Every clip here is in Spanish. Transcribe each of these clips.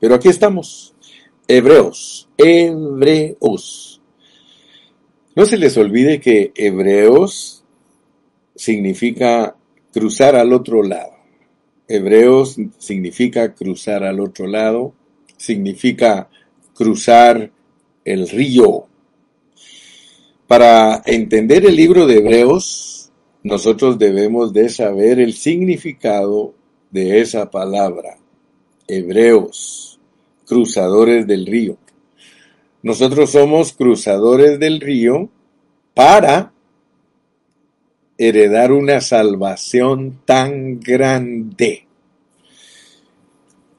Pero aquí estamos, hebreos, hebreos. No se les olvide que hebreos significa cruzar al otro lado. Hebreos significa cruzar al otro lado, significa cruzar el río. Para entender el libro de Hebreos, nosotros debemos de saber el significado de esa palabra. Hebreos, cruzadores del río. Nosotros somos cruzadores del río para heredar una salvación tan grande.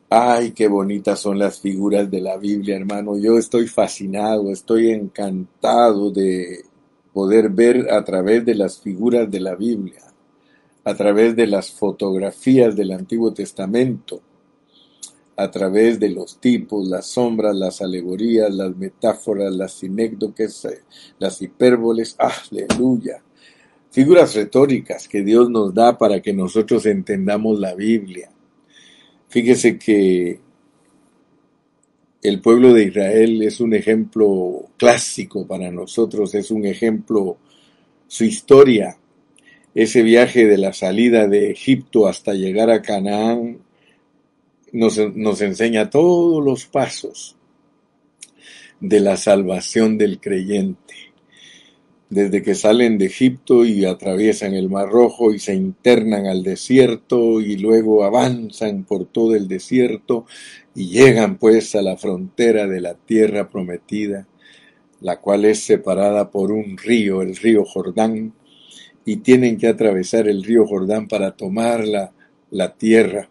Ay, qué bonitas son las figuras de la Biblia, hermano. Yo estoy fascinado, estoy encantado de poder ver a través de las figuras de la Biblia, a través de las fotografías del Antiguo Testamento, a través de los tipos, las sombras, las alegorías, las metáforas, las sinécdoques, las hipérboles. Aleluya figuras retóricas que Dios nos da para que nosotros entendamos la Biblia. Fíjese que el pueblo de Israel es un ejemplo clásico para nosotros, es un ejemplo, su historia, ese viaje de la salida de Egipto hasta llegar a Canaán, nos, nos enseña todos los pasos de la salvación del creyente desde que salen de Egipto y atraviesan el Mar Rojo y se internan al desierto y luego avanzan por todo el desierto y llegan pues a la frontera de la tierra prometida, la cual es separada por un río, el río Jordán, y tienen que atravesar el río Jordán para tomar la, la tierra.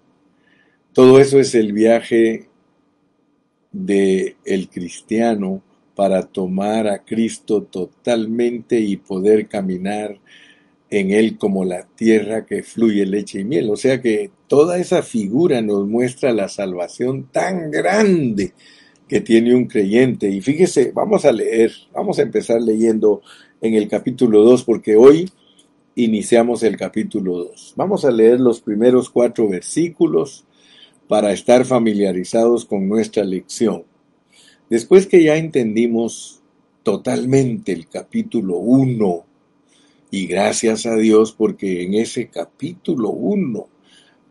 Todo eso es el viaje de el cristiano para tomar a Cristo totalmente y poder caminar en Él como la tierra que fluye leche y miel. O sea que toda esa figura nos muestra la salvación tan grande que tiene un creyente. Y fíjese, vamos a leer, vamos a empezar leyendo en el capítulo 2, porque hoy iniciamos el capítulo 2. Vamos a leer los primeros cuatro versículos para estar familiarizados con nuestra lección. Después que ya entendimos totalmente el capítulo 1, y gracias a Dios porque en ese capítulo 1,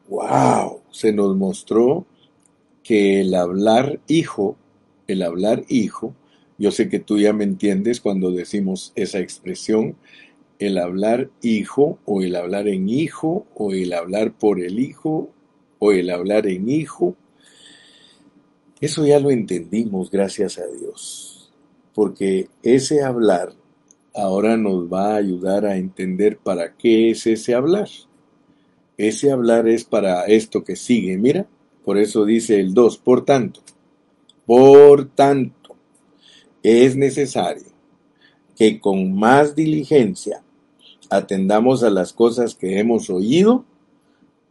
wow, se nos mostró que el hablar hijo, el hablar hijo, yo sé que tú ya me entiendes cuando decimos esa expresión, el hablar hijo o el hablar en hijo o el hablar por el hijo o el hablar en hijo eso ya lo entendimos, gracias a Dios, porque ese hablar ahora nos va a ayudar a entender para qué es ese hablar. Ese hablar es para esto que sigue, mira, por eso dice el 2, por tanto, por tanto, es necesario que con más diligencia atendamos a las cosas que hemos oído,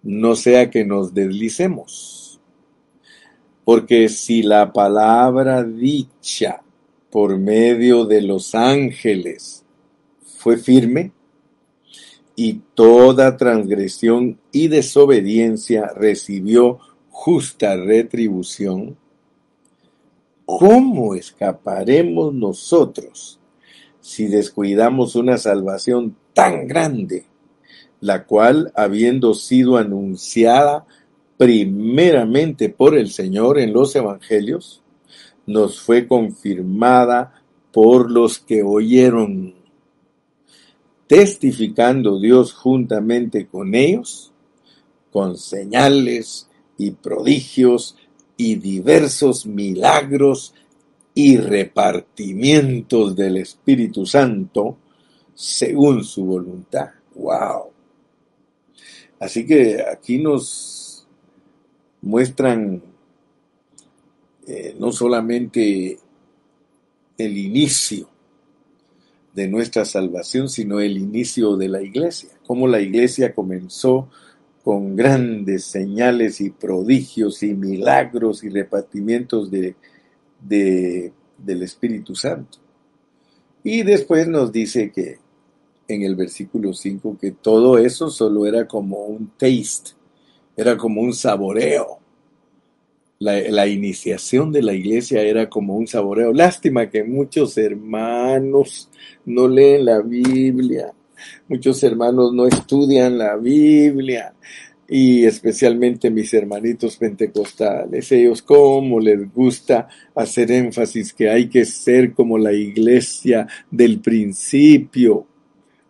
no sea que nos deslicemos. Porque si la palabra dicha por medio de los ángeles fue firme, y toda transgresión y desobediencia recibió justa retribución, ¿cómo escaparemos nosotros si descuidamos una salvación tan grande, la cual, habiendo sido anunciada primeramente por el Señor en los Evangelios, nos fue confirmada por los que oyeron, testificando Dios juntamente con ellos, con señales y prodigios y diversos milagros y repartimientos del Espíritu Santo según su voluntad. ¡Wow! Así que aquí nos muestran eh, no solamente el inicio de nuestra salvación, sino el inicio de la iglesia, cómo la iglesia comenzó con grandes señales y prodigios y milagros y repartimientos de, del Espíritu Santo. Y después nos dice que en el versículo 5 que todo eso solo era como un taste, era como un saboreo la, iniciación de la iglesia era como un saboreo. Lástima que muchos hermanos no leen la Biblia, muchos hermanos no estudian la Biblia y especialmente mis hermanitos pentecostales, ellos como les gusta hacer énfasis que hay que ser como la iglesia del principio.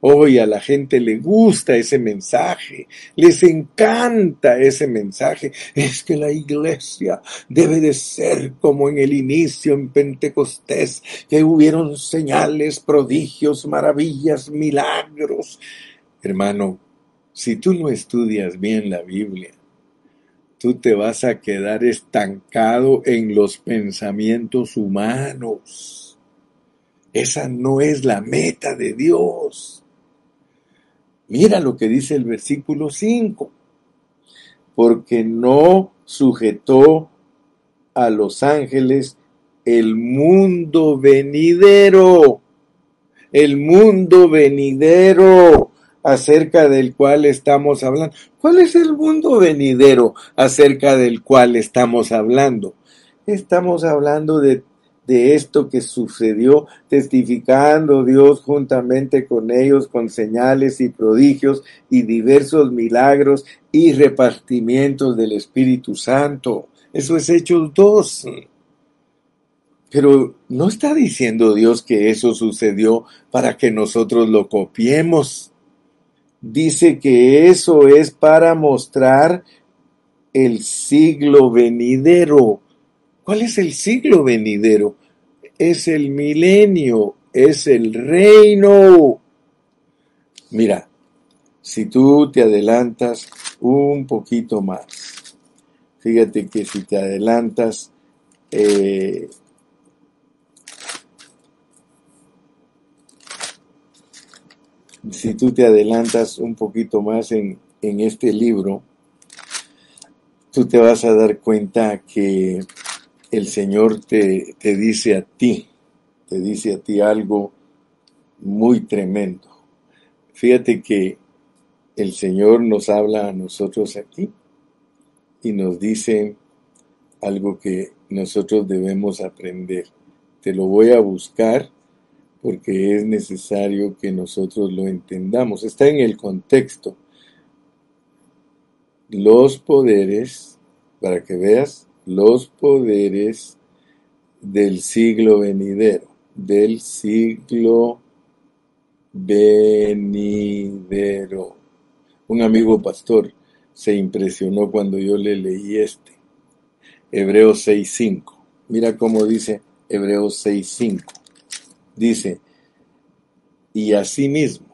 Hoy a la gente le gusta ese mensaje, les encanta ese mensaje. Es que la iglesia debe de ser como en el inicio en Pentecostés, que hubieron señales, prodigios, maravillas, milagros. Hermano, si tú no estudias bien la Biblia, tú te vas a quedar estancado en los pensamientos humanos. Esa no es la meta de Dios. Mira lo que dice el versículo 5. Porque no sujetó a los ángeles el mundo venidero. El mundo venidero acerca del cual estamos hablando. ¿Cuál es el mundo venidero acerca del cual estamos hablando? Estamos hablando de de esto que sucedió, testificando Dios juntamente con ellos con señales y prodigios y diversos milagros y repartimientos del Espíritu Santo. Eso es Hechos 2. Pero no está diciendo Dios que eso sucedió para que nosotros lo copiemos. Dice que eso es para mostrar el siglo venidero ¿Cuál es el siglo venidero? Es el milenio, es el reino. Mira, si tú te adelantas un poquito más, fíjate que si te adelantas, eh, si tú te adelantas un poquito más en, en este libro, tú te vas a dar cuenta que el Señor te, te dice a ti, te dice a ti algo muy tremendo. Fíjate que el Señor nos habla a nosotros aquí y nos dice algo que nosotros debemos aprender. Te lo voy a buscar porque es necesario que nosotros lo entendamos. Está en el contexto. Los poderes, para que veas, los poderes del siglo venidero, del siglo venidero. Un amigo pastor se impresionó cuando yo le leí este, Hebreos 6.5. Mira cómo dice Hebreos 6.5. Dice, y asimismo,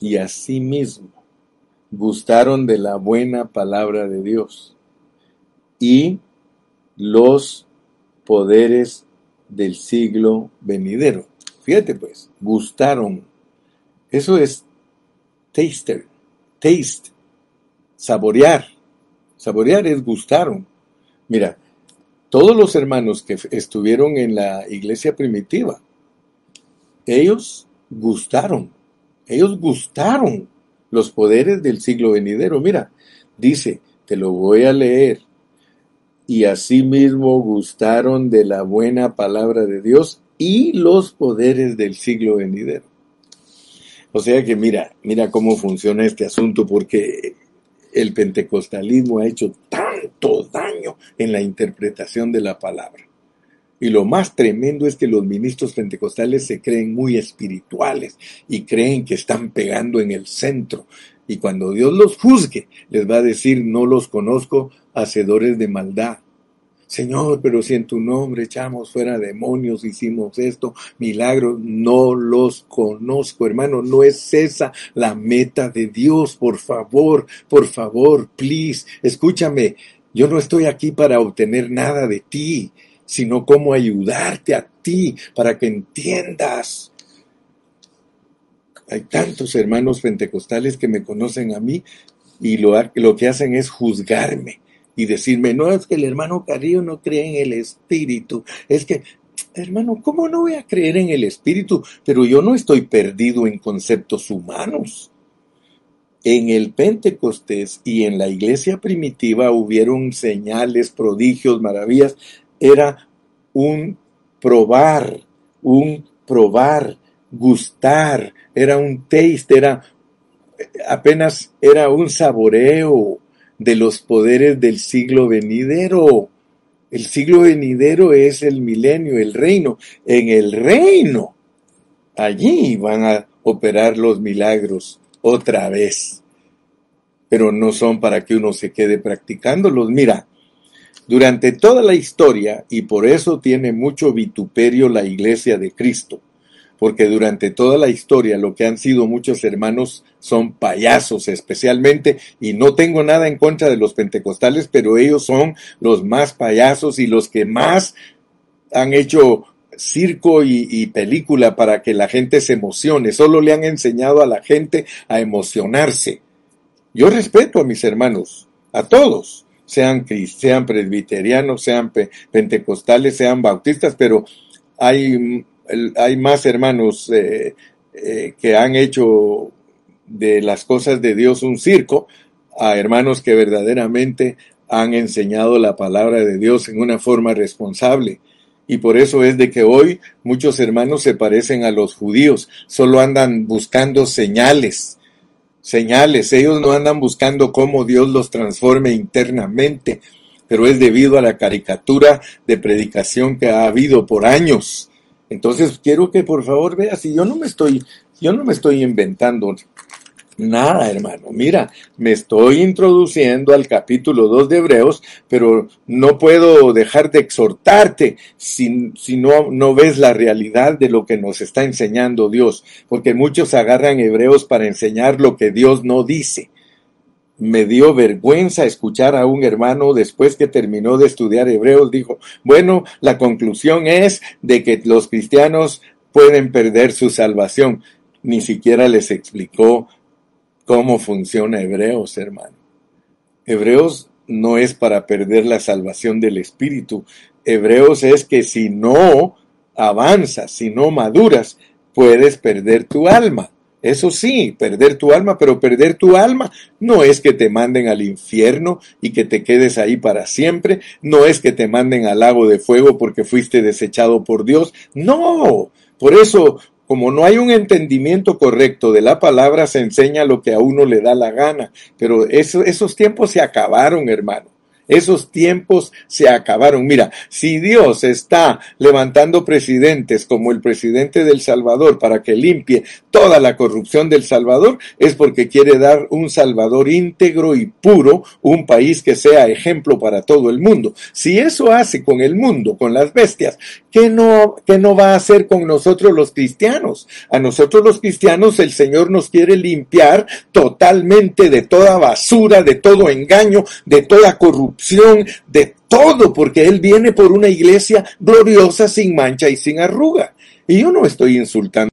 y asimismo, gustaron de la buena palabra de Dios y los poderes del siglo venidero. Fíjate pues, gustaron. Eso es taster, taste, saborear. Saborear es gustaron. Mira, todos los hermanos que estuvieron en la iglesia primitiva, ellos gustaron, ellos gustaron los poderes del siglo venidero. Mira, dice, te lo voy a leer y asimismo gustaron de la buena palabra de Dios y los poderes del siglo venidero. O sea que mira, mira cómo funciona este asunto, porque el pentecostalismo ha hecho tanto daño en la interpretación de la palabra. Y lo más tremendo es que los ministros pentecostales se creen muy espirituales y creen que están pegando en el centro. Y cuando Dios los juzgue, les va a decir, no los conozco, hacedores de maldad. Señor, pero si en tu nombre echamos fuera demonios, hicimos esto, milagros, no los conozco, hermano, no es esa la meta de Dios, por favor, por favor, please, escúchame, yo no estoy aquí para obtener nada de ti, sino cómo ayudarte a ti para que entiendas hay tantos hermanos pentecostales que me conocen a mí y lo, que hacen es juzgarme y decirme, no, es que el hermano Carrillo no cree en el Espíritu, es que, hermano, ¿cómo no voy a creer en el Espíritu? Pero yo no estoy perdido en conceptos humanos. en el Pentecostés y en la iglesia primitiva hubieron señales, prodigios, maravillas. Era un probar, un probar, gustar, era un taste, era apenas era un saboreo de los poderes del siglo venidero. El siglo venidero es el milenio, el reino. En el reino, allí van a operar los milagros otra vez. Pero no son para que uno se quede practicándolos. Mira, durante toda la historia, y por eso tiene mucho vituperio la iglesia de Cristo, porque durante toda la historia lo que han sido muchos hermanos son payasos especialmente, y no tengo nada en contra de los pentecostales, pero ellos son los más payasos y los que más han hecho circo y, película para que la gente se emocione, solo le han enseñado a la gente a emocionarse. Yo respeto a mis hermanos, a todos, sean, sean presbiterianos, sean pentecostales, sean bautistas, pero hay hay más hermanos eh, eh, que han hecho de las cosas de Dios un circo, a hermanos que verdaderamente han enseñado la palabra de Dios en una forma responsable. Y por eso es de que hoy muchos hermanos se parecen a los judíos, solo andan buscando señales, señales, ellos no andan buscando cómo Dios los transforme internamente, pero es debido a la caricatura de predicación que ha habido por años entonces quiero que por favor veas, si yo no me estoy, yo no me estoy inventando nada, hermano. Mira, me estoy introduciendo al capítulo 2 de Hebreos, pero no puedo dejar de exhortarte si, si no, no ves la realidad de lo que nos está enseñando Dios, porque muchos agarran Hebreos para enseñar lo que Dios no dice me dio vergüenza escuchar a un hermano después que terminó de estudiar hebreos, dijo, bueno, la conclusión es de que los cristianos pueden perder su salvación. Ni siquiera les explicó cómo funciona hebreos, hermano. Hebreos no es para perder la salvación del espíritu. Hebreos es que si no avanzas, si no maduras, puedes perder tu alma. Eso sí, perder tu alma, pero perder tu alma no es que te manden al infierno y que te quedes ahí para siempre, no es que te manden al lago de fuego porque fuiste desechado por Dios, no. Por eso, como no hay un entendimiento correcto de la palabra, se enseña lo que a uno le da la gana, pero esos tiempos se acabaron, hermano. Esos tiempos se acabaron. Mira, si Dios está levantando presidentes como el presidente del Salvador para que limpie toda la corrupción del Salvador, es porque quiere dar un Salvador íntegro y puro, un país que sea ejemplo para todo el mundo. Si eso hace con el mundo, con las bestias, ¿qué no, qué no va a hacer con nosotros los cristianos? A nosotros los cristianos el Señor nos quiere limpiar totalmente de toda basura, de todo engaño, de toda corrupción de todo, porque Él viene por una iglesia gloriosa, sin mancha y sin arruga. Y yo no estoy insultando.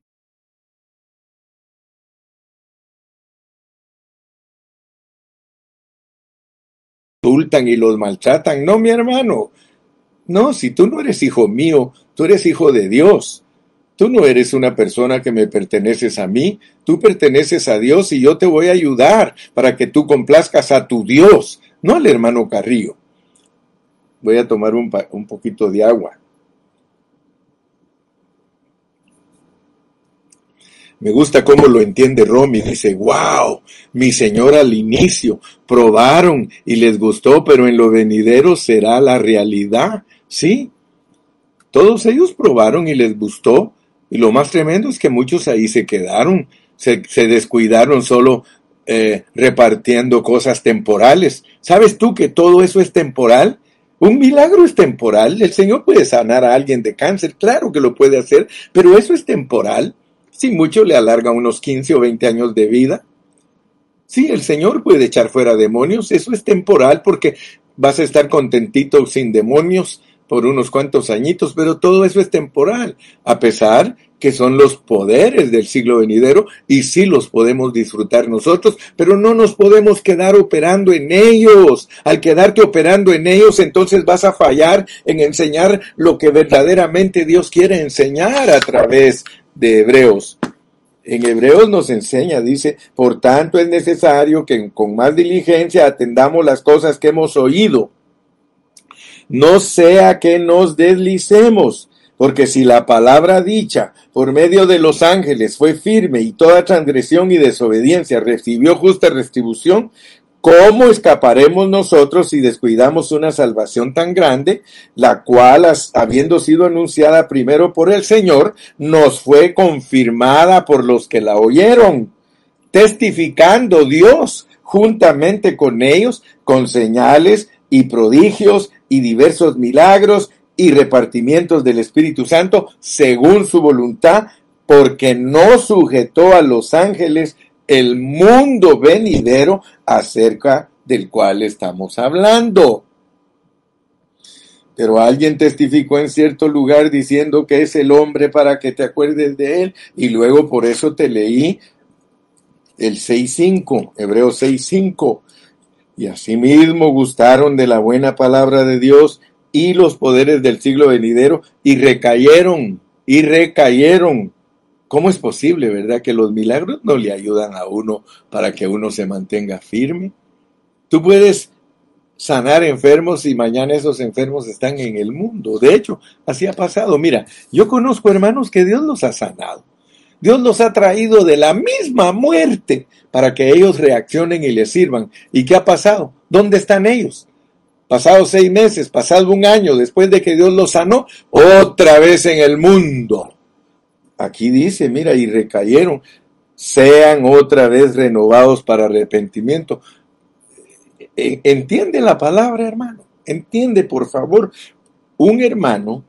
insultan y los maltratan. No, mi hermano. No, si tú no eres hijo mío, tú eres hijo de Dios. Tú no eres una persona que me perteneces a mí, tú perteneces a Dios y yo te voy a ayudar para que tú complazcas a tu Dios no al hermano Carrillo. Voy a tomar un, poquito de agua. Me gusta cómo lo entiende Romy. Dice, wow, mi señor al inicio probaron y les gustó, pero en lo venidero será la realidad. Sí, todos ellos probaron y les gustó. Y lo más tremendo es que muchos ahí se quedaron, se, se descuidaron solo eh, repartiendo cosas temporales. ¿Sabes tú que todo eso es temporal? Un milagro es temporal. El Señor puede sanar a alguien de cáncer, claro que lo puede hacer, pero eso es temporal. Si mucho le alarga unos 15 o 20 años de vida. Sí, el Señor puede echar fuera demonios, eso es temporal porque vas a estar contentito sin demonios por unos cuantos añitos, pero todo eso es temporal, a pesar que son los poderes del siglo venidero y sí los podemos disfrutar nosotros, pero no nos podemos quedar operando en ellos. Al quedarte operando en ellos, entonces vas a fallar en enseñar lo que verdaderamente Dios quiere enseñar a través de Hebreos. En Hebreos nos enseña, dice, por tanto es necesario que con más diligencia atendamos las cosas que hemos oído. No sea que nos deslicemos, porque si la palabra dicha por medio de los ángeles fue firme y toda transgresión y desobediencia recibió justa retribución, ¿Cómo escaparemos nosotros si descuidamos una salvación tan grande, la cual, habiendo sido anunciada primero por el Señor, nos fue confirmada por los que la oyeron, testificando Dios juntamente con ellos, con señales y prodigios y diversos milagros y repartimientos del Espíritu Santo según su voluntad, porque no sujetó a los ángeles el mundo venidero acerca del cual estamos hablando. Pero alguien testificó en cierto lugar diciendo que es el hombre para que te acuerdes de él y luego por eso te leí el 6.5, Hebreos 6.5. Y asimismo gustaron de la buena palabra de Dios y los poderes del siglo venidero y recayeron, y recayeron ¿Cómo es posible, verdad, que los milagros no le ayudan a uno para que uno se mantenga firme? Tú puedes sanar enfermos y mañana esos enfermos están en el mundo. De hecho, así ha pasado. Mira, yo conozco hermanos que Dios los ha sanado. Dios los ha traído de la misma muerte para que ellos reaccionen y les sirvan. ¿Y qué ha pasado? ¿Dónde están ellos? Pasado seis meses, pasado un año, después de que Dios los sanó, otra vez en el mundo. Aquí dice, mira, y recayeron, sean otra vez renovados para arrepentimiento. E, entiende la palabra, hermano. Entiende, por favor. Un hermano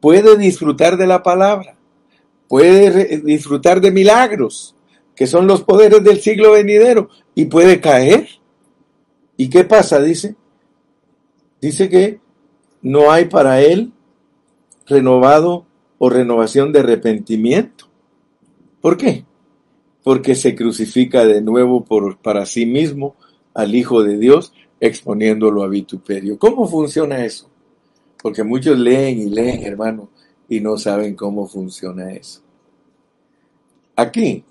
puede disfrutar de la palabra, puede disfrutar de milagros, que son los poderes del siglo venidero, y puede caer. ¿Y qué pasa? Dice, dice que no hay para él renovado o renovación de arrepentimiento. ¿Por qué? Porque se crucifica de nuevo por, para sí mismo al Hijo de Dios, exponiéndolo a vituperio. ¿Cómo funciona eso? Porque muchos leen y leen, hermano, y no saben cómo funciona eso. Aquí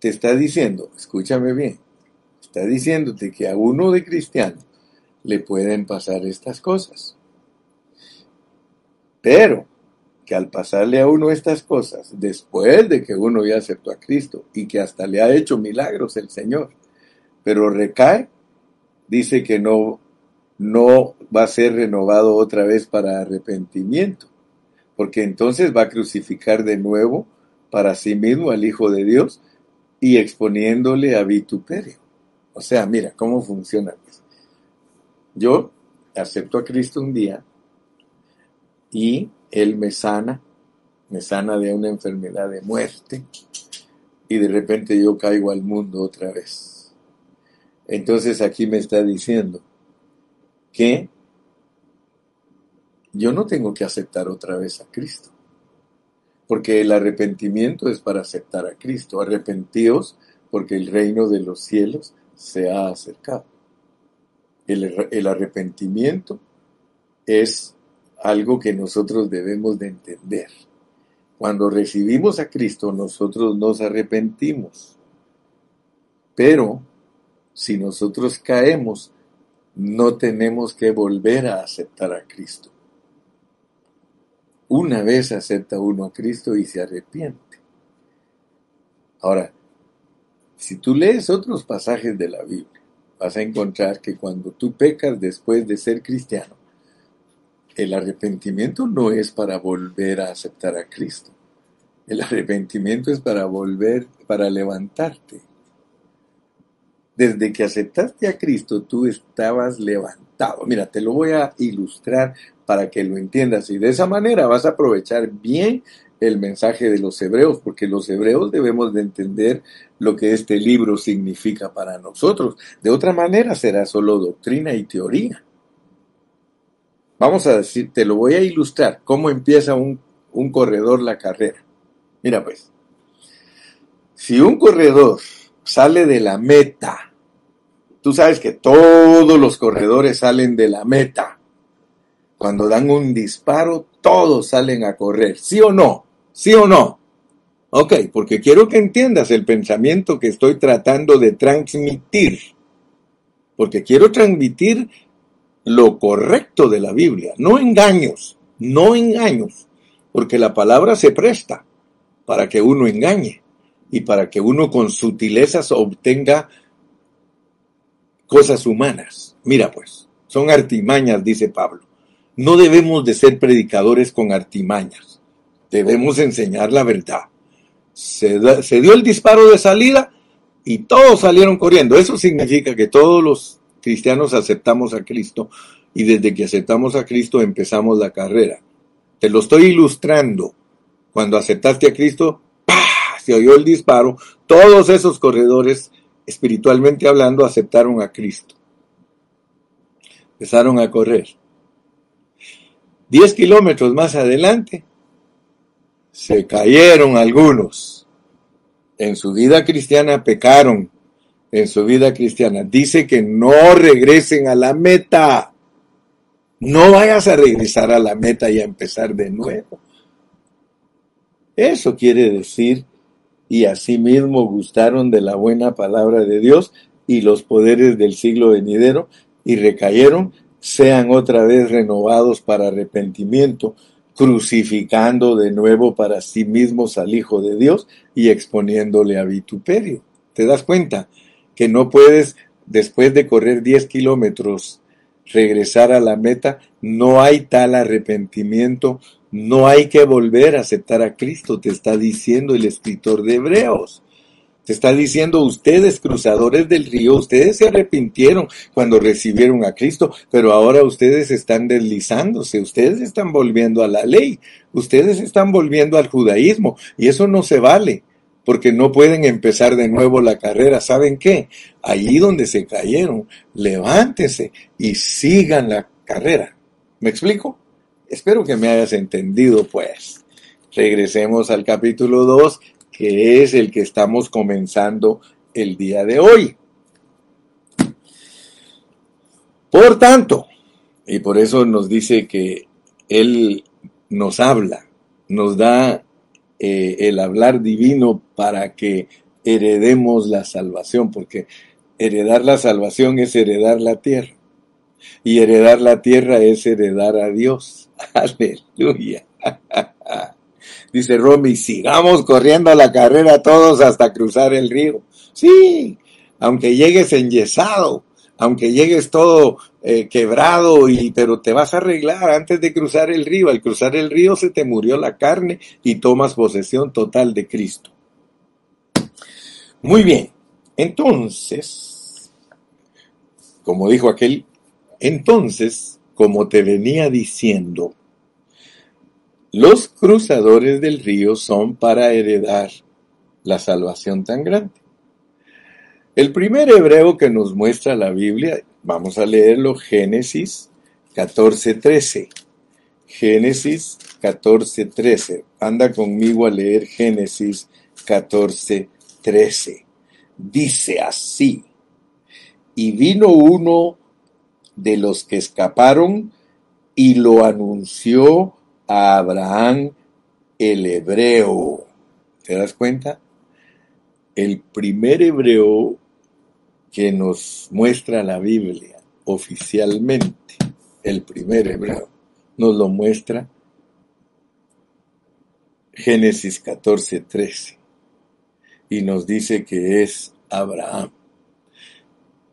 te está diciendo, escúchame bien, está diciéndote que a uno de cristiano le pueden pasar estas cosas. Pero que al pasarle a uno estas cosas, después de que uno ya aceptó a Cristo y que hasta le ha hecho milagros el Señor, pero recae, dice que no, no va a ser renovado otra vez para arrepentimiento, porque entonces va a crucificar de nuevo para sí mismo al Hijo de Dios y exponiéndole a vituperio. O sea, mira cómo funciona. Yo acepto a Cristo un día y él me sana, me sana de una enfermedad de muerte y de repente yo caigo al mundo otra vez. Entonces aquí me está diciendo que yo no tengo que aceptar otra vez a Cristo, porque el arrepentimiento es para aceptar a Cristo. Arrepentíos porque el reino de los cielos se ha acercado. El, el arrepentimiento es algo que nosotros debemos de entender. Cuando recibimos a Cristo, nosotros nos arrepentimos. Pero si nosotros caemos, no tenemos que volver a aceptar a Cristo. Una vez acepta uno a Cristo y se arrepiente. Ahora, si tú lees otros pasajes de la Biblia, vas a encontrar que cuando tú pecas después de ser cristiano, el arrepentimiento no es para volver a aceptar a Cristo. El arrepentimiento es para volver, para levantarte. Desde que aceptaste a Cristo, tú estabas levantado. Mira, te lo voy a ilustrar para que lo entiendas y de esa manera vas a aprovechar bien el mensaje de los hebreos, porque los hebreos debemos de entender lo que este libro significa para nosotros. De otra manera será solo doctrina y teoría. Vamos a decir, te lo voy a ilustrar, cómo empieza un, un corredor la carrera. Mira pues, si un corredor sale de la meta, tú sabes que todos los corredores salen de la meta. Cuando dan un disparo, todos salen a correr, ¿sí o no? ¿Sí o no? Ok, porque quiero que entiendas el pensamiento que estoy tratando de transmitir. Porque quiero transmitir lo correcto de la Biblia, no engaños, no engaños, porque la palabra se presta para que uno engañe y para que uno con sutilezas obtenga cosas humanas. Mira pues, son artimañas, dice Pablo. No debemos de ser predicadores con artimañas, debemos enseñar la verdad. Se, se dio el disparo de salida y todos salieron corriendo. Eso significa que todos los cristianos aceptamos a Cristo y desde que aceptamos a Cristo empezamos la carrera. Te lo estoy ilustrando. Cuando aceptaste a Cristo, se oyó el disparo. Todos esos corredores, espiritualmente hablando, aceptaron a Cristo. Empezaron a correr. Diez kilómetros más adelante, se cayeron algunos. En su vida cristiana pecaron en su vida cristiana. Dice que no regresen a la meta. No vayas a regresar a la meta y a empezar de nuevo. Eso quiere decir, y asimismo gustaron de la buena palabra de Dios y los poderes del siglo venidero, y recayeron, sean otra vez renovados para arrepentimiento, crucificando de nuevo para sí mismos al Hijo de Dios y exponiéndole a vituperio. ¿Te das cuenta? que no puedes, después de correr 10 kilómetros, regresar a la meta, no hay tal arrepentimiento, no hay que volver a aceptar a Cristo, te está diciendo el escritor de Hebreos. Te está diciendo ustedes, cruzadores del río, ustedes se arrepintieron cuando recibieron a Cristo, pero ahora ustedes están deslizándose, ustedes están volviendo a la ley, ustedes están volviendo al judaísmo, y eso no se vale porque no pueden empezar de nuevo la carrera. ¿Saben qué? Allí donde se cayeron, levántense y sigan la carrera. ¿Me explico? Espero que me hayas entendido, pues. Regresemos al capítulo 2, que es el que estamos comenzando el día de hoy. Por tanto, y por eso nos dice que Él nos habla, nos da eh, el hablar divino para que heredemos la salvación, porque heredar la salvación es heredar la tierra. Y heredar la tierra es heredar a Dios. Aleluya. Dice Romy, sigamos corriendo la carrera todos hasta cruzar el río. Sí, aunque llegues enyesado, aunque llegues todo eh, quebrado, y, pero te vas a arreglar antes de cruzar el río. Al cruzar el río se te murió la carne y tomas posesión total de Cristo. Muy bien, entonces, como dijo aquel, entonces, como te venía diciendo, los cruzadores del río son para heredar la salvación tan grande. El primer hebreo que nos muestra la Biblia, vamos a leerlo, Génesis 14:13. Génesis 14:13. Anda conmigo a leer Génesis 14:13. Dice así, y vino uno de los que escaparon y lo anunció a Abraham el hebreo. ¿Te das cuenta? El primer hebreo que nos muestra la Biblia oficialmente, el primer hebreo, nos lo muestra Génesis 14, 13, y nos dice que es Abraham.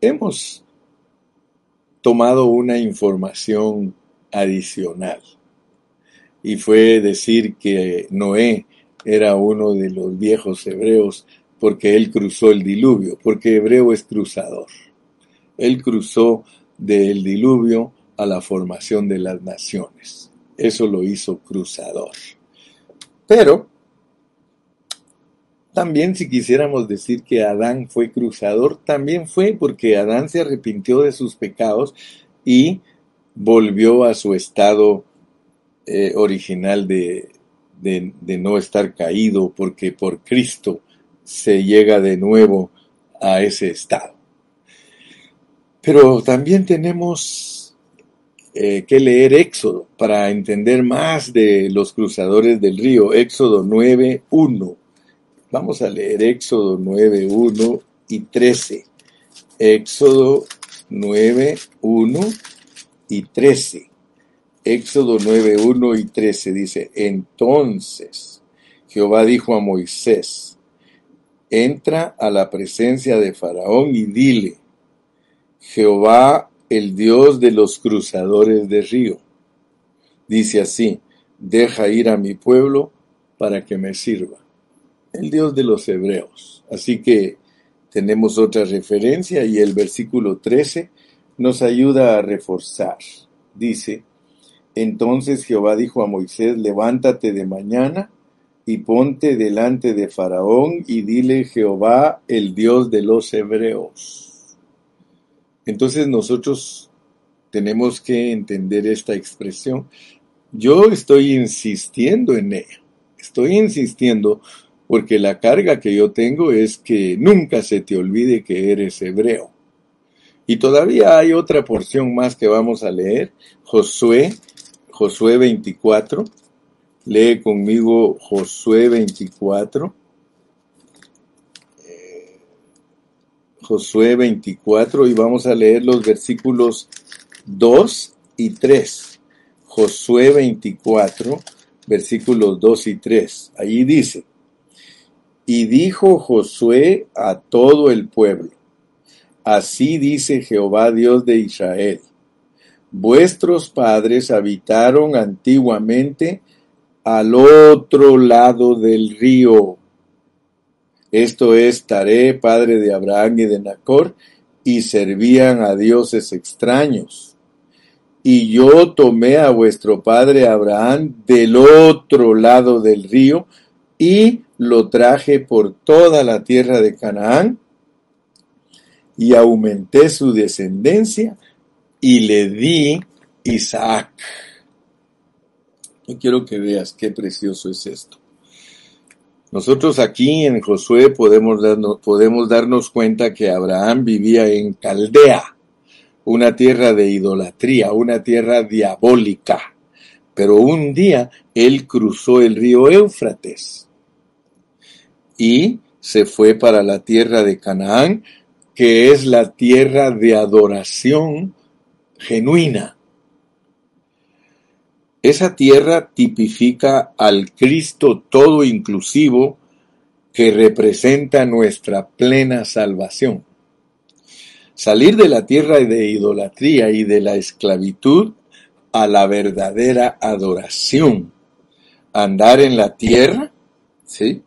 Hemos tomado una información adicional y fue decir que Noé era uno de los viejos hebreos porque él cruzó el diluvio, porque hebreo es cruzador. Él cruzó del diluvio a la formación de las naciones. Eso lo hizo cruzador. Pero también si quisiéramos decir que Adán fue cruzador, también fue porque Adán se arrepintió de sus pecados y volvió a su estado eh, original de, de no estar caído, porque por Cristo se llega de nuevo a ese estado. Pero también tenemos eh, que leer Éxodo para entender más de los cruzadores del río. Éxodo 9.1. Vamos a leer Éxodo 9, 1 y 13. Éxodo 9, 1 y 13. Éxodo 9, 1 y 13 dice, entonces Jehová dijo a Moisés, entra a la presencia de Faraón y dile, Jehová el Dios de los cruzadores de río. Dice así, deja ir a mi pueblo para que me sirva. El Dios de los hebreos. Así que tenemos otra referencia y el versículo 13 nos ayuda a reforzar. Dice, entonces Jehová dijo a Moisés, levántate de mañana y ponte delante de Faraón y dile Jehová, el Dios de los hebreos. Entonces nosotros tenemos que entender esta expresión. Yo estoy insistiendo en ella. Estoy insistiendo porque la carga que yo tengo es que nunca se te olvide que eres hebreo. Y todavía hay otra porción más que vamos a leer, Josué, Josué 24. Lee conmigo Josué 24. Eh, Josué 24 y vamos a leer los versículos 2 y 3. Josué 24, versículos 2 y 3. Allí dice, y dijo Josué a todo el pueblo, Así dice Jehová Dios de Israel. Vuestros padres habitaron antiguamente al otro lado del río. Esto es Taré, padre de Abraham y de Nacor, y servían a dioses extraños. Y yo tomé a vuestro padre Abraham del otro lado del río y lo traje por toda la tierra de Canaán y aumenté su descendencia y le di Isaac. Quiero que veas qué precioso es esto. Nosotros aquí en Josué podemos darnos, podemos darnos cuenta que Abraham vivía en Caldea, una tierra de idolatría, una tierra diabólica. Pero un día él cruzó el río Éufrates y se fue para la tierra de Canaán que es la tierra de adoración genuina. Esa tierra tipifica al Cristo todo inclusivo que representa nuestra plena salvación. Salir de la tierra de idolatría y de la esclavitud a la verdadera adoración. Andar en la tierra, ¿sí?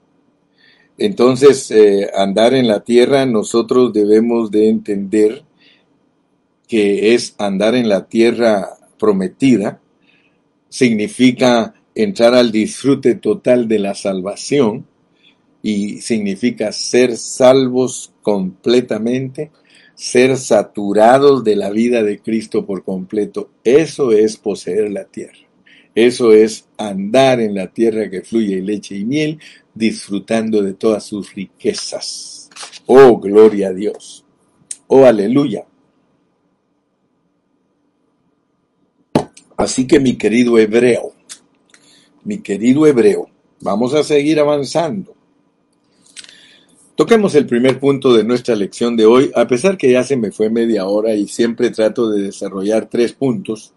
Entonces, eh, andar en la tierra, nosotros debemos de entender que es andar en la tierra prometida, significa entrar al disfrute total de la salvación y significa ser salvos completamente, ser saturados de la vida de Cristo por completo. Eso es poseer la tierra. Eso es andar en la tierra que fluye leche y miel, disfrutando de todas sus riquezas. Oh, gloria a Dios. Oh, aleluya. Así que mi querido hebreo, mi querido hebreo, vamos a seguir avanzando. Toquemos el primer punto de nuestra lección de hoy, a pesar que ya se me fue media hora y siempre trato de desarrollar tres puntos,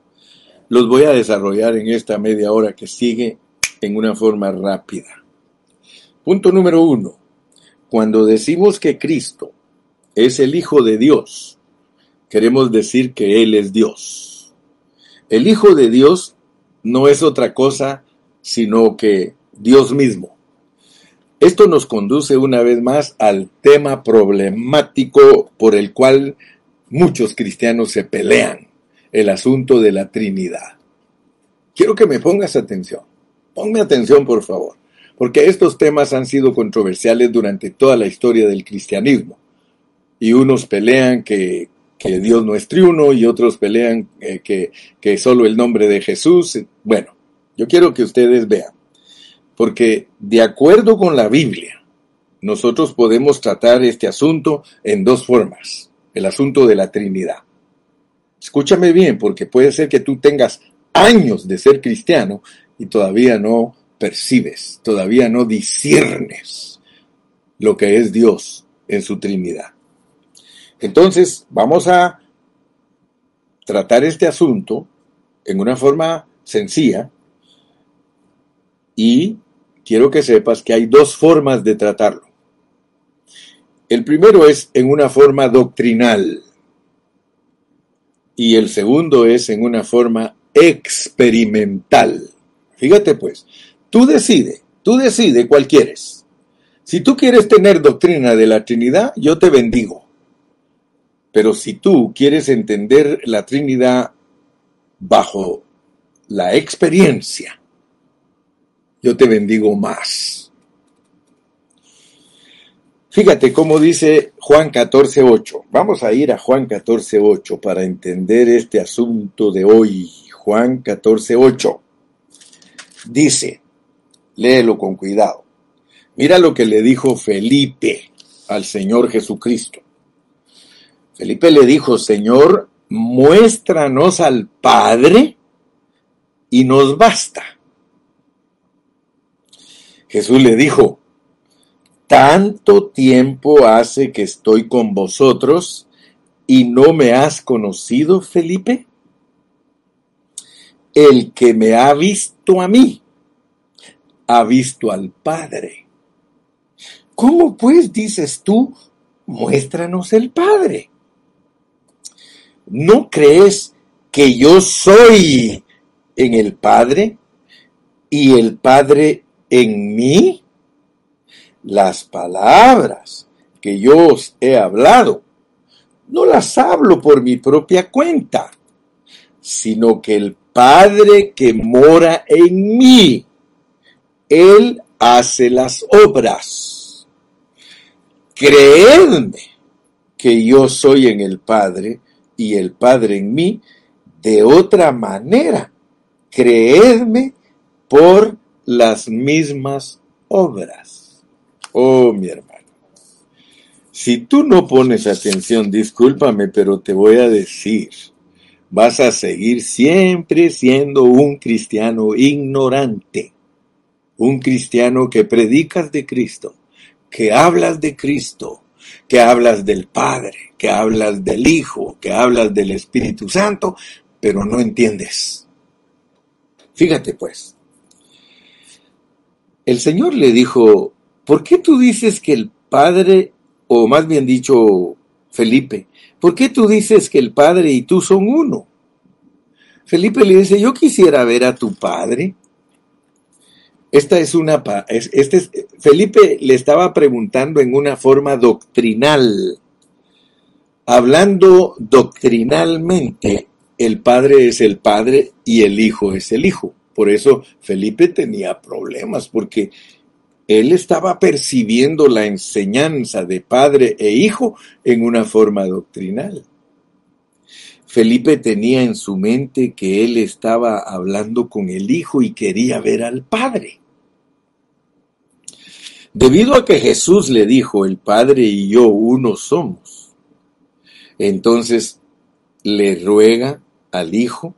los voy a desarrollar en esta media hora que sigue en una forma rápida. Punto número uno. Cuando decimos que Cristo es el Hijo de Dios, queremos decir que Él es Dios. El Hijo de Dios no es otra cosa sino que Dios mismo. Esto nos conduce una vez más al tema problemático por el cual muchos cristianos se pelean, el asunto de la Trinidad. Quiero que me pongas atención. Ponme atención, por favor porque estos temas han sido controversiales durante toda la historia del cristianismo. Y unos pelean que, Dios no es triuno y otros pelean eh, que, que solo el nombre de Jesús. Bueno, yo quiero que ustedes vean, porque de acuerdo con la Biblia, nosotros podemos tratar este asunto en dos formas, el asunto de la Trinidad. Escúchame bien, porque puede ser que tú tengas años de ser cristiano y todavía no percibes, todavía no disiernes lo que es Dios en su Trinidad. Entonces, vamos a tratar este asunto en una forma sencilla y quiero que sepas que hay dos formas de tratarlo. El primero es en una forma doctrinal y el segundo es en una forma experimental. Fíjate pues, tú decides, tú decides cuál quieres. Si tú quieres tener doctrina de la Trinidad, yo te bendigo. Pero si tú quieres entender la Trinidad bajo la experiencia, yo te bendigo más. Fíjate cómo dice Juan 14.8. Vamos a ir a Juan 14.8 para entender este asunto de hoy. Juan 14.8. Dice, léelo con cuidado. Mira lo que le dijo Felipe al Señor Jesucristo. Felipe le dijo, Señor, muéstranos al Padre y nos basta. Jesús le dijo, tanto tiempo hace que estoy con vosotros y no me has conocido, Felipe. El que me ha visto a mí, ha visto al Padre. ¿Cómo pues dices tú, muéstranos el Padre? ¿No crees que yo soy en el Padre y el Padre en mí? Las palabras que yo os he hablado, no las hablo por mi propia cuenta, sino que el Padre que mora en mí, Él hace las obras. Creedme que yo soy en el Padre y el Padre en mí, de otra manera, creedme por las mismas obras. Oh, mi hermano. Si tú no pones atención, discúlpame, pero te voy a decir, vas a seguir siempre siendo un cristiano ignorante, un cristiano que predicas de Cristo, que hablas de Cristo, que hablas del Padre, que hablas del Hijo, que hablas del Espíritu Santo, pero no entiendes. Fíjate pues, el Señor le dijo ¿por qué tú dices que el Padre, o más bien dicho, Felipe, ¿por qué tú dices que el Padre y tú son uno? Felipe le dice, yo quisiera ver a tu Padre. Esta es una... Este es, Felipe le estaba preguntando en una forma doctrinal. Hablando doctrinalmente, el Padre es el Padre y el Hijo es el Hijo. Por eso Felipe tenía problemas, porque él estaba percibiendo la enseñanza de padre e hijo en una forma doctrinal. Felipe tenía en su mente que él estaba hablando con el hijo y quería ver al padre. Debido a que Jesús le dijo, el padre y yo uno somos, entonces le ruega al hijo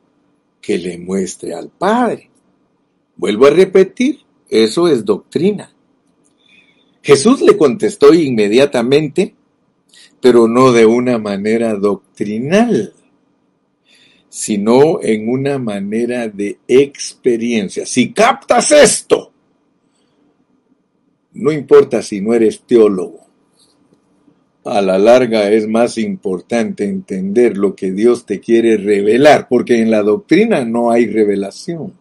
que le muestre al padre. Vuelvo a repetir, eso es doctrina. Jesús le contestó inmediatamente, pero no de una manera doctrinal, sino en una manera de experiencia. Si captas esto, no importa si no eres teólogo, a la larga es más importante entender lo que Dios te quiere revelar, porque en la doctrina no hay revelación,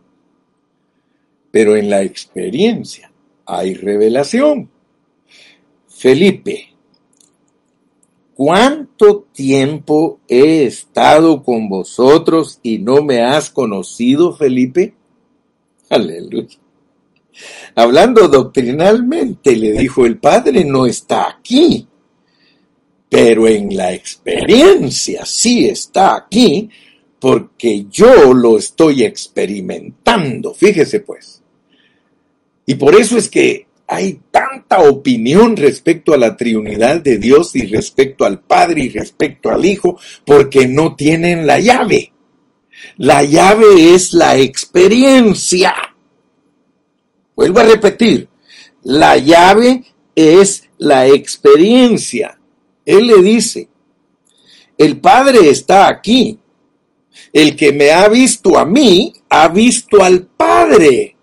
pero en la experiencia hay revelación. Felipe, ¿cuánto tiempo he estado con vosotros y no me has conocido, Felipe? Aleluya. Hablando doctrinalmente, le dijo el Padre, no está aquí, pero en la experiencia sí está aquí, porque yo lo estoy experimentando. Fíjese pues. Y por eso es que hay tanta opinión respecto a la triunidad de Dios y respecto al Padre y respecto al Hijo, porque no tienen la llave. La llave es la experiencia. Vuelvo a repetir, la llave es la experiencia. Él le dice, el Padre está aquí. El que me ha visto a mí, ha visto al Padre.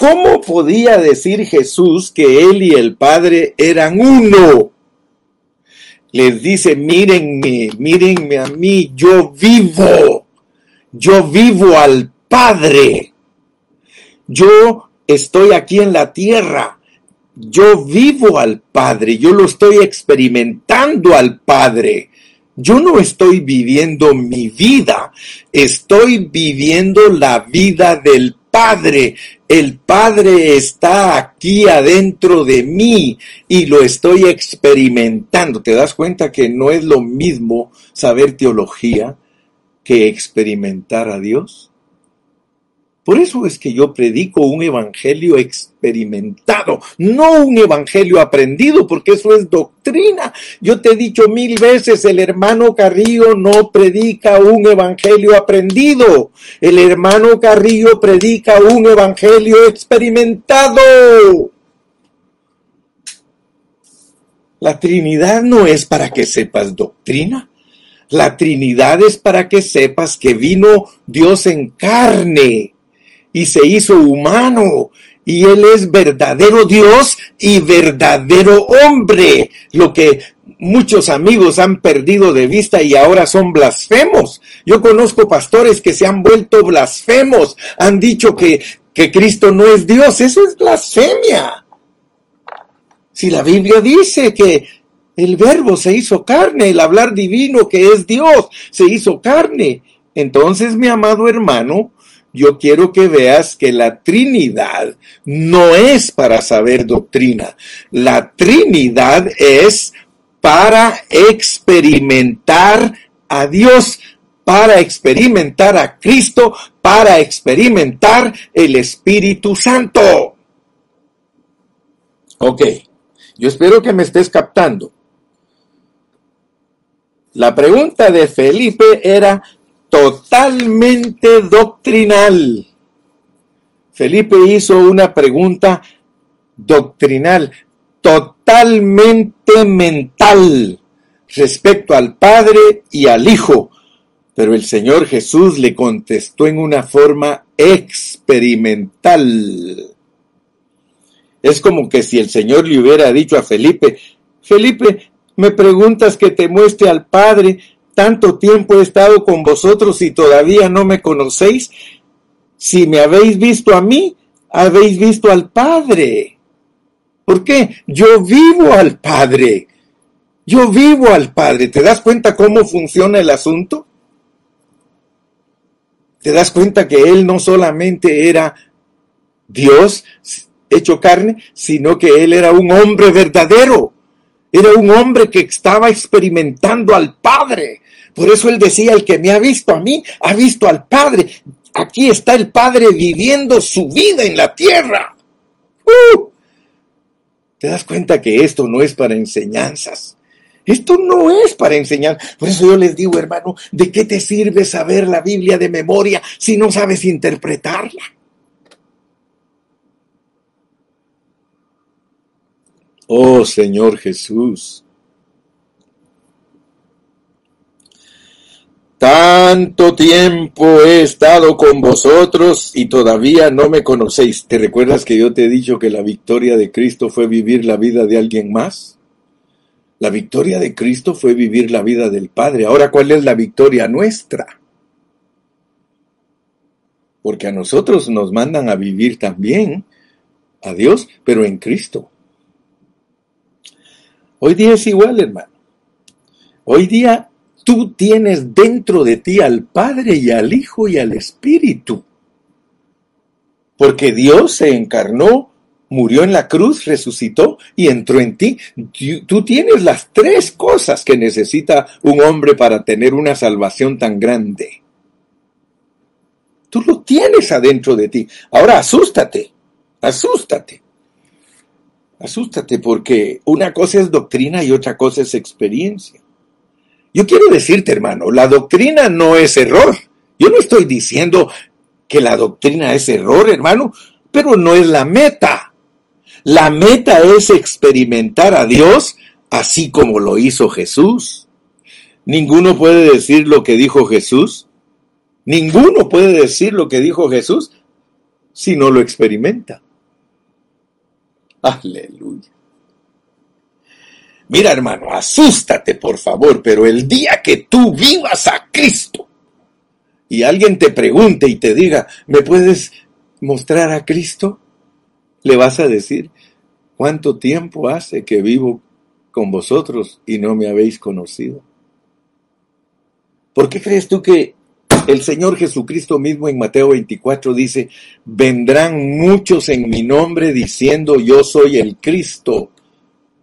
¿Cómo podía decir Jesús que Él y el Padre eran uno? Les dice, mírenme, mírenme a mí, yo vivo, yo vivo al Padre. Yo estoy aquí en la tierra, yo vivo al Padre, yo lo estoy experimentando al Padre. Yo no estoy viviendo mi vida, estoy viviendo la vida del Padre. El Padre está aquí adentro de mí y lo estoy experimentando. ¿Te das cuenta que no es lo mismo saber teología que experimentar a Dios? Por eso es que yo predico un evangelio experimentado, no un evangelio aprendido, porque eso es doctrina. Yo te he dicho mil veces, el hermano Carrillo no predica un evangelio aprendido. El hermano Carrillo predica un evangelio experimentado. La Trinidad no es para que sepas doctrina. La Trinidad es para que sepas que vino Dios en carne y se hizo humano. Y Él es verdadero Dios y verdadero hombre. Lo que muchos amigos han perdido de vista y ahora son blasfemos. Yo conozco pastores que se han vuelto blasfemos. Han dicho que, que Cristo no es Dios. Eso es blasfemia. Si la Biblia dice que el verbo se hizo carne, el hablar divino que es Dios se hizo carne. Entonces, mi amado hermano, yo quiero que veas que la Trinidad no es para saber doctrina. La Trinidad es para experimentar a Dios, para experimentar a Cristo, para experimentar el Espíritu Santo. Ok, yo espero que me estés captando. La pregunta de Felipe era, totalmente doctrinal. Felipe hizo una pregunta doctrinal, totalmente mental respecto al Padre y al Hijo. Pero el Señor Jesús le contestó en una forma experimental. Es como que si el Señor le hubiera dicho a Felipe, Felipe, me preguntas que te muestre al Padre, tanto tiempo he estado con vosotros y todavía no me conocéis? Si me habéis visto a mí, habéis visto al Padre. ¿Por qué? Yo vivo al Padre. Yo vivo al Padre. ¿Te das cuenta cómo funciona el asunto? ¿Te das cuenta que Él no solamente era Dios hecho carne, sino que Él era un hombre verdadero? Era un hombre que estaba experimentando al Padre. Por eso él decía, el que me ha visto a mí, ha visto al Padre. Aquí está el Padre viviendo su vida en la tierra. ¡Uh! ¿Te das cuenta que esto no es para enseñanzas? Esto no es para enseñar. Por eso yo les digo, hermano, ¿de qué te sirve saber la Biblia de memoria si no sabes interpretarla? Oh Señor Jesús. Tanto tiempo he estado con vosotros y todavía no me conocéis. ¿Te recuerdas que yo te he dicho que la victoria de Cristo fue vivir la vida de alguien más? La victoria de Cristo fue vivir la vida del Padre. Ahora, ¿cuál es la victoria nuestra? Porque a nosotros nos mandan a vivir también a Dios, pero en Cristo. Hoy día es igual, hermano. Hoy día tú tienes dentro de ti al Padre y al Hijo y al Espíritu. Porque Dios se encarnó, murió en la cruz, resucitó y entró en ti. Tú tienes las tres cosas que necesita un hombre para tener una salvación tan grande. Tú lo tienes adentro de ti. Ahora asústate, asústate. Asústate porque una cosa es doctrina y otra cosa es experiencia. Yo quiero decirte, hermano, la doctrina no es error. Yo no estoy diciendo que la doctrina es error, hermano, pero no es la meta. La meta es experimentar a Dios así como lo hizo Jesús. Ninguno puede decir lo que dijo Jesús. Ninguno puede decir lo que dijo Jesús si no lo experimenta. Aleluya. Mira hermano, asústate por favor, pero el día que tú vivas a Cristo y alguien te pregunte y te diga, ¿me puedes mostrar a Cristo? Le vas a decir, ¿cuánto tiempo hace que vivo con vosotros y no me habéis conocido? ¿Por qué crees tú que el Señor Jesucristo mismo en Mateo 24 dice, vendrán muchos en mi nombre diciendo yo soy el Cristo?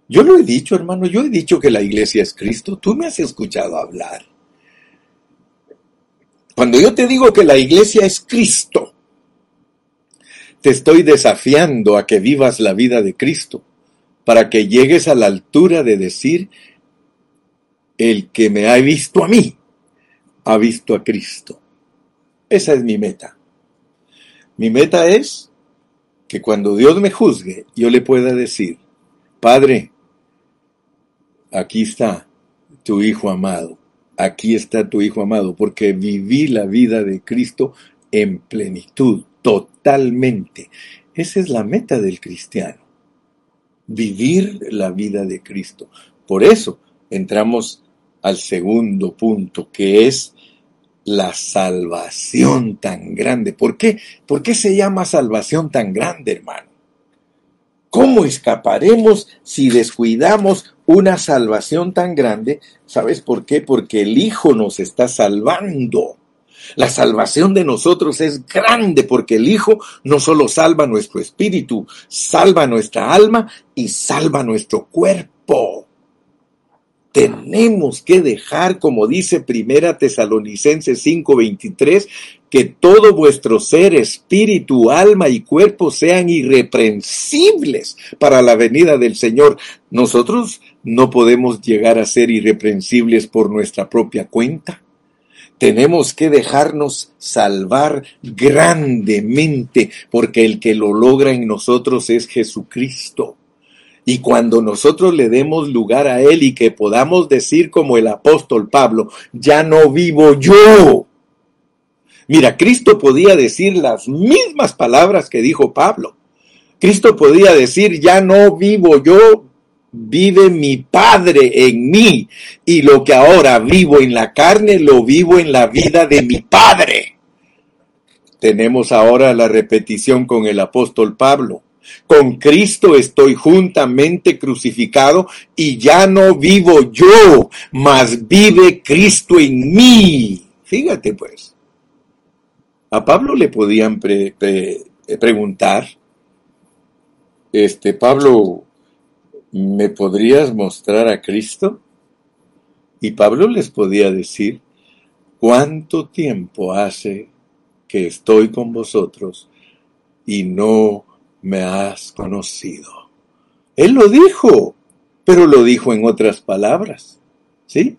Yo lo he dicho, hermano, yo he dicho que la iglesia es Cristo. Tú me has escuchado hablar. Cuando yo te digo que la iglesia es Cristo, te estoy desafiando a que vivas la vida de Cristo, para que llegues a la altura de decir, el que me ha visto a mí, ha visto a Cristo. Esa es mi meta. Mi meta es que cuando Dios me juzgue, yo le pueda decir, Padre, aquí está tu Hijo amado, aquí está tu Hijo amado, porque viví la vida de Cristo en plenitud, totalmente. Esa es la meta del cristiano, vivir la vida de Cristo. Por eso entramos al segundo punto, que es la salvación tan grande. ¿Por qué? ¿Por qué se llama salvación tan grande, hermano? ¿Cómo escaparemos si descuidamos una salvación tan grande? ¿Sabes por qué? Porque el Hijo nos está salvando. La salvación de nosotros es grande porque el Hijo no solo salva nuestro espíritu, salva nuestra alma y salva nuestro cuerpo. Tenemos que dejar, como dice Primera Tesalonicenses 5:23, que todo vuestro ser, espíritu, alma y cuerpo sean irreprensibles para la venida del Señor. Nosotros no podemos llegar a ser irreprensibles por nuestra propia cuenta. Tenemos que dejarnos salvar grandemente, porque el que lo logra en nosotros es Jesucristo. Y cuando nosotros le demos lugar a Él y que podamos decir como el apóstol Pablo, ya no vivo yo. Mira, Cristo podía decir las mismas palabras que dijo Pablo. Cristo podía decir, ya no vivo yo, vive mi Padre en mí. Y lo que ahora vivo en la carne, lo vivo en la vida de mi Padre. Tenemos ahora la repetición con el apóstol Pablo. Con Cristo estoy juntamente crucificado y ya no vivo yo, mas vive Cristo en mí. Fíjate pues. A Pablo le podían preguntar, este Pablo, ¿me podrías mostrar a Cristo? Y Pablo les podía decir, ¿cuánto tiempo hace que estoy con vosotros y no me has conocido. Él lo dijo, pero lo dijo en otras palabras. ¿Sí?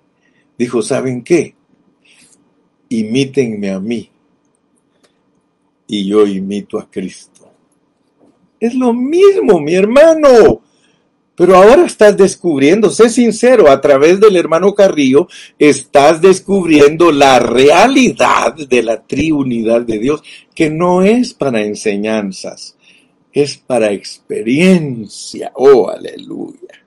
Dijo, ¿saben qué? Imítenme a mí y yo imito a Cristo. Es lo mismo, mi hermano. Pero ahora estás descubriendo, sé sincero, a través del hermano Carrillo, estás descubriendo la realidad de la triunidad de Dios, que no es para enseñanzas, es para experiencia. Oh, aleluya.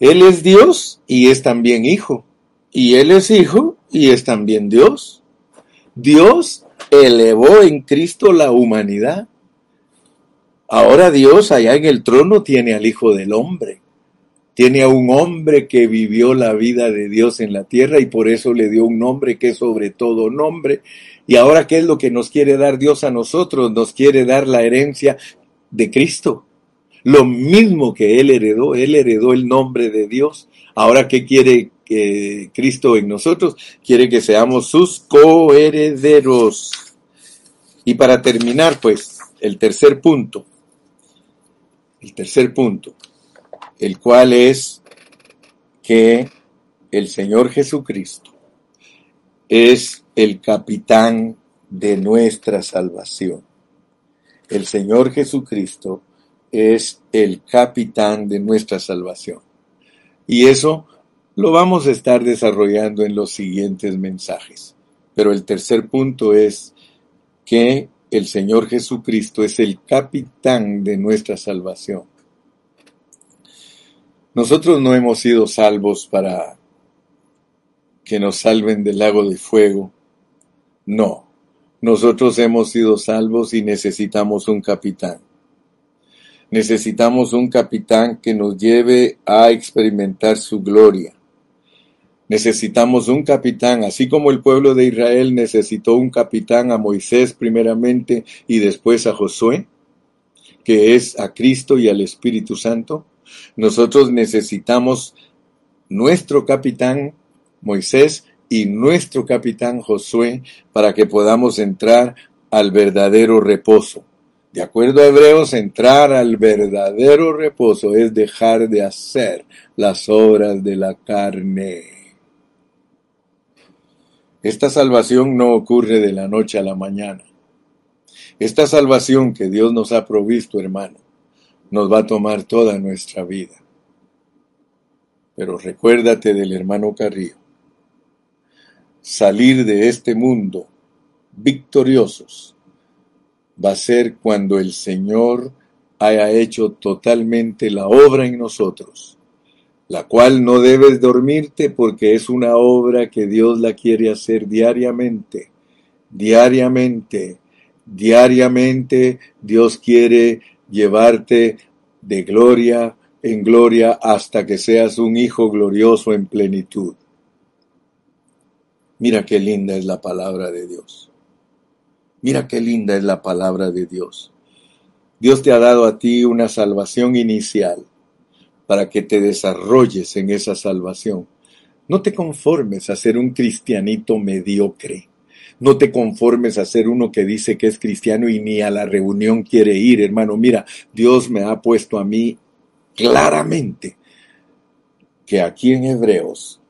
Él es Dios y es también Hijo. Y Él es Hijo y es también Dios. Dios elevó en Cristo la humanidad. Ahora Dios allá en el trono tiene al Hijo del Hombre. Tiene a un hombre que vivió la vida de Dios en la tierra y por eso le dio un nombre que es sobre todo nombre y ahora, ¿qué es lo que nos quiere dar Dios a nosotros? Nos quiere dar la herencia de Cristo. Lo mismo que Él heredó, Él heredó el nombre de Dios. Ahora, ¿qué quiere que Cristo en nosotros? Quiere que seamos sus coherederos. Y para terminar, pues, el tercer punto, el tercer punto, el cual es que el Señor Jesucristo es el capitán de nuestra salvación. el Señor Jesucristo es el capitán de nuestra salvación. Y eso lo vamos a estar desarrollando en los siguientes mensajes. Pero el tercer punto es que el Señor Jesucristo es el capitán de nuestra salvación. Nosotros no hemos sido salvos para que nos salven del lago de fuego. No, nosotros hemos sido salvos y necesitamos un capitán. Necesitamos un capitán que nos lleve a experimentar su gloria. Necesitamos un capitán, así como el pueblo de Israel necesitó un capitán a Moisés primeramente y después a Josué, que es a Cristo y al Espíritu Santo. Nosotros necesitamos nuestro capitán Moisés y nuestro capitán Josué para que podamos entrar al verdadero reposo. De acuerdo a Hebreos, entrar al verdadero reposo es dejar de hacer las obras de la carne. Esta salvación no ocurre de la noche a la mañana. Esta salvación que Dios nos ha provisto, hermano, nos va a tomar toda nuestra vida. Pero recuérdate del hermano Carrillo. Salir de este mundo victoriosos va a ser cuando el Señor haya hecho totalmente la obra en nosotros la cual no debes dormirte porque es una obra que Dios la quiere hacer diariamente, diariamente, diariamente Dios quiere llevarte de gloria en gloria hasta que seas un hijo glorioso en plenitud. Mira qué linda es la palabra de Dios. Mira qué linda es la palabra de Dios. Dios te ha dado a ti una salvación inicial para que te desarrolles en esa salvación. No te conformes a ser un cristianito mediocre. No te conformes a ser uno que dice que es cristiano y ni a la reunión quiere ir, hermano. Mira, Dios me ha puesto a mí claramente que aquí en Hebreos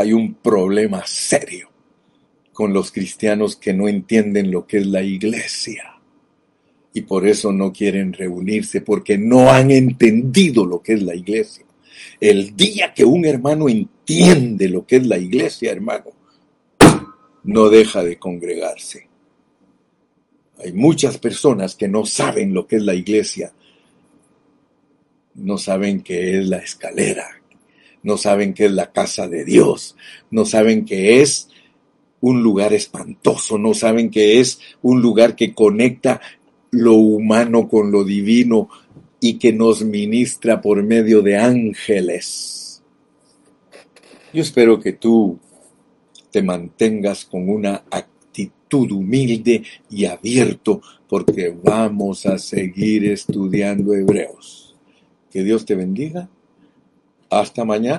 hay un problema serio con los cristianos que no entienden lo que es la iglesia y por eso no quieren reunirse, porque no han entendido lo que es la iglesia. El día que un hermano entiende lo que es la iglesia, hermano, no deja de congregarse. Hay muchas personas que no saben lo que es la iglesia, no saben qué es la escalera, no saben qué es la casa de Dios, no saben qué es un lugar espantoso, no saben qué es un lugar que conecta lo humano con lo divino y que nos ministra por medio de ángeles. Yo espero que tú te mantengas con una actitud humilde y abierto porque vamos a seguir estudiando Hebreos. Que Dios te bendiga. Hasta mañana.